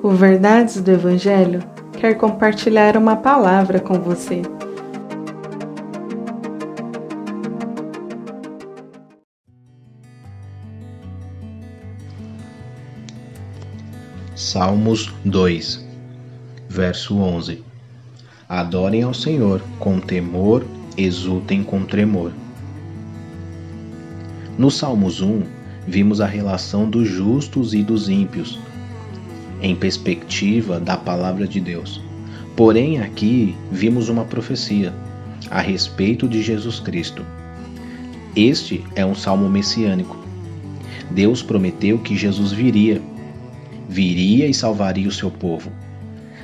O Verdades do Evangelho quer compartilhar uma palavra com você. Salmos 2, verso 11 Adorem ao Senhor com temor, exultem com tremor. No Salmos 1, vimos a relação dos justos e dos ímpios, em perspectiva da palavra de Deus. Porém, aqui vimos uma profecia a respeito de Jesus Cristo. Este é um salmo messiânico. Deus prometeu que Jesus viria, viria e salvaria o seu povo.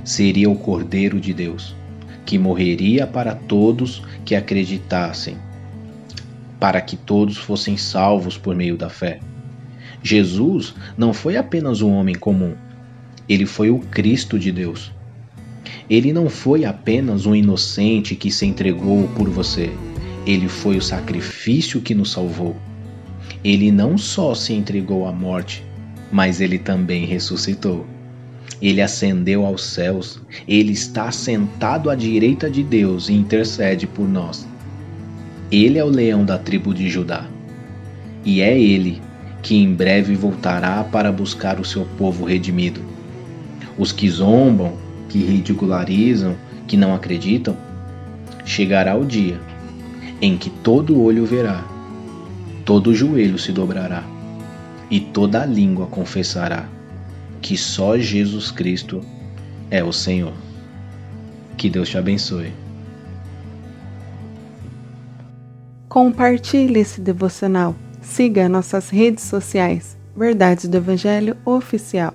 Seria o Cordeiro de Deus, que morreria para todos que acreditassem, para que todos fossem salvos por meio da fé. Jesus não foi apenas um homem comum, ele foi o Cristo de Deus. Ele não foi apenas um inocente que se entregou por você. Ele foi o sacrifício que nos salvou. Ele não só se entregou à morte, mas ele também ressuscitou. Ele ascendeu aos céus, ele está sentado à direita de Deus e intercede por nós. Ele é o leão da tribo de Judá. E é ele que em breve voltará para buscar o seu povo redimido os que zombam, que ridicularizam, que não acreditam, chegará o dia em que todo olho verá, todo joelho se dobrará e toda língua confessará que só Jesus Cristo é o Senhor. Que Deus te abençoe. Compartilhe esse devocional. Siga nossas redes sociais. Verdades do Evangelho Oficial.